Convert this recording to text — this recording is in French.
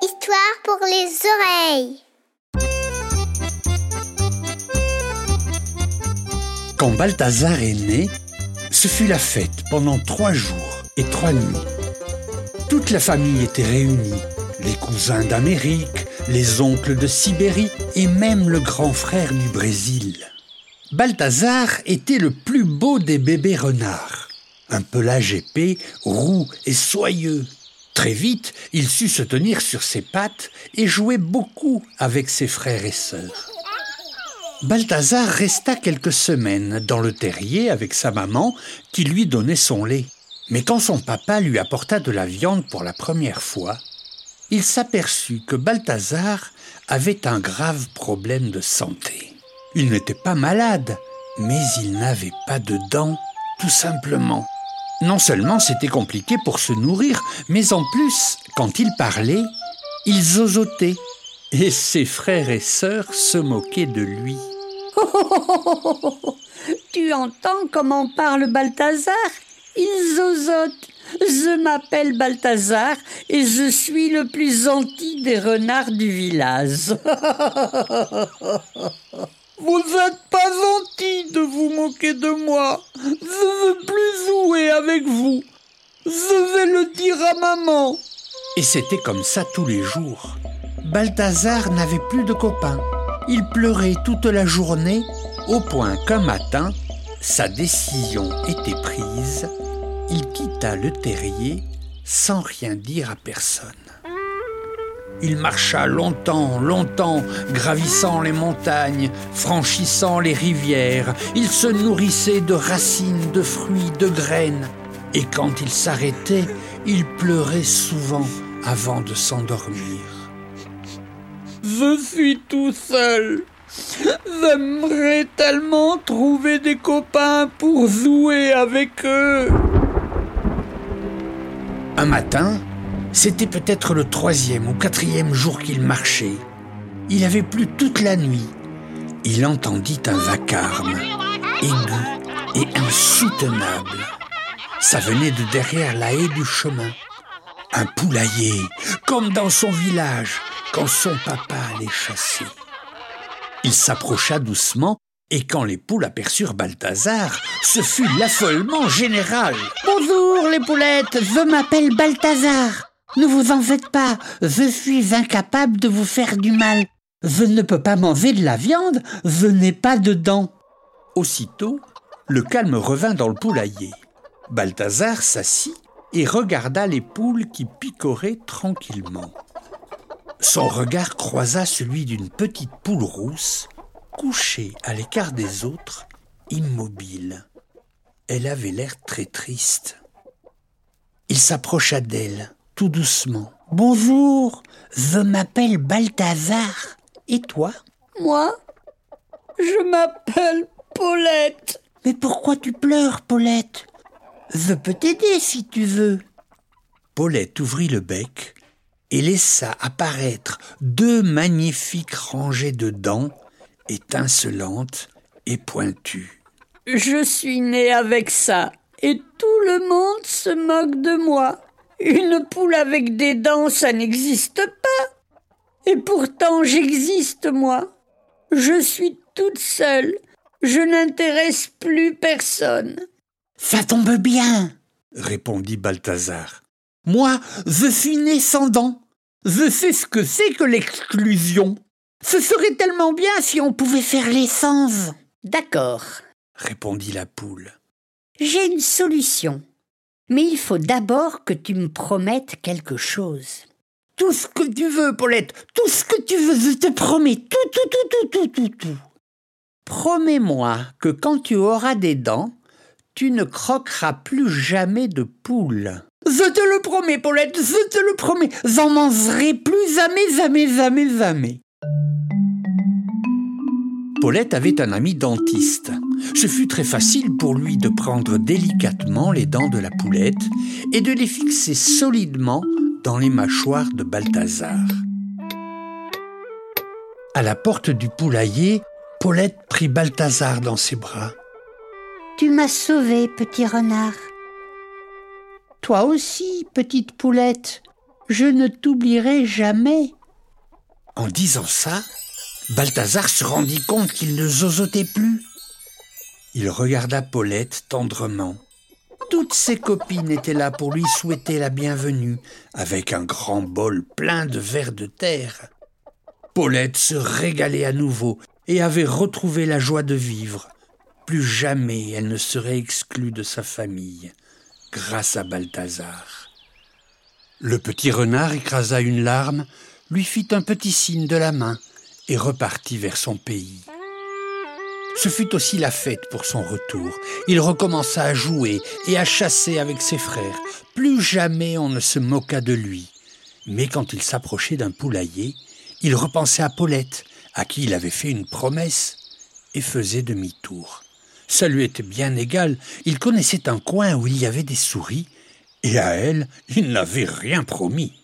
Histoire pour les oreilles. Quand Balthazar est né, ce fut la fête pendant trois jours et trois nuits. Toute la famille était réunie, les cousins d'Amérique, les oncles de Sibérie et même le grand frère du Brésil. Balthazar était le plus beau des bébés renards. Un pelage épais, roux et soyeux. Très vite, il sut se tenir sur ses pattes et jouait beaucoup avec ses frères et sœurs. Balthazar resta quelques semaines dans le terrier avec sa maman qui lui donnait son lait. Mais quand son papa lui apporta de la viande pour la première fois, il s'aperçut que Balthazar avait un grave problème de santé. Il n'était pas malade, mais il n'avait pas de dents, tout simplement. Non seulement c'était compliqué pour se nourrir, mais en plus, quand il parlait, il zozotait. Et ses frères et sœurs se moquaient de lui. tu entends comment parle Balthazar? Il zozote. Je m'appelle Balthazar et je suis le plus gentil des renards du village. Vous n'êtes pas gentil de vous moquer de moi. Je veux plus avec vous. Je vais le dire à maman. Et c'était comme ça tous les jours. Balthazar n'avait plus de copains. Il pleurait toute la journée au point qu'un matin, sa décision était prise. Il quitta le terrier sans rien dire à personne. Il marcha longtemps, longtemps, gravissant les montagnes, franchissant les rivières. Il se nourrissait de racines, de fruits, de graines. Et quand il s'arrêtait, il pleurait souvent avant de s'endormir. Je suis tout seul. J'aimerais tellement trouver des copains pour jouer avec eux. Un matin, c'était peut-être le troisième ou quatrième jour qu'il marchait. Il avait plu toute la nuit. Il entendit un vacarme, aigu et insoutenable. Ça venait de derrière la haie du chemin. Un poulailler, comme dans son village, quand son papa allait chasser. Il s'approcha doucement et quand les poules aperçurent Balthazar, ce fut l'affolement général. Bonjour les poulettes, je m'appelle Balthazar. Ne vous en faites pas, je suis incapable de vous faire du mal. Je ne peux pas manger de la viande, je n'ai pas de dents. Aussitôt, le calme revint dans le poulailler. Balthazar s'assit et regarda les poules qui picoraient tranquillement. Son regard croisa celui d'une petite poule rousse, couchée à l'écart des autres, immobile. Elle avait l'air très triste. Il s'approcha d'elle tout doucement. Bonjour, je m'appelle Balthazar. Et toi? Moi Je m'appelle Paulette. Mais pourquoi tu pleures, Paulette? Je peux t'aider si tu veux. Paulette ouvrit le bec et laissa apparaître deux magnifiques rangées de dents étincelantes et pointues. Je suis née avec ça, et tout le monde se moque de moi. Une poule avec des dents, ça n'existe pas. Et pourtant j'existe, moi. Je suis toute seule. Je n'intéresse plus personne. Ça tombe bien, répondit Balthazar. Moi, je suis né sans dents. Je sais ce que c'est que l'exclusion. Ce serait tellement bien si on pouvait faire l'essence. D'accord, répondit la poule. J'ai une solution. Mais il faut d'abord que tu me promettes quelque chose. Tout ce que tu veux, Paulette, tout ce que tu veux, je te promets, tout, tout, tout, tout, tout, tout. Promets-moi que quand tu auras des dents, tu ne croqueras plus jamais de poule. Je te le promets, Paulette, je te le promets, j'en mangerai plus jamais, jamais, jamais, jamais. Paulette avait un ami dentiste. Ce fut très facile pour lui de prendre délicatement les dents de la poulette et de les fixer solidement dans les mâchoires de Balthazar. À la porte du poulailler, Paulette prit Balthazar dans ses bras. Tu m'as sauvé, petit renard. toi aussi, petite poulette. Je ne t'oublierai jamais. En disant ça, Balthazar se rendit compte qu'il ne zozotait plus. Il regarda Paulette tendrement. Toutes ses copines étaient là pour lui souhaiter la bienvenue, avec un grand bol plein de vers de terre. Paulette se régalait à nouveau et avait retrouvé la joie de vivre. Plus jamais elle ne serait exclue de sa famille, grâce à Balthazar. Le petit renard écrasa une larme, lui fit un petit signe de la main et repartit vers son pays. Ce fut aussi la fête pour son retour. Il recommença à jouer et à chasser avec ses frères. Plus jamais on ne se moqua de lui. Mais quand il s'approchait d'un poulailler, il repensait à Paulette, à qui il avait fait une promesse, et faisait demi-tour. Ça lui était bien égal, il connaissait un coin où il y avait des souris, et à elle, il n'avait rien promis.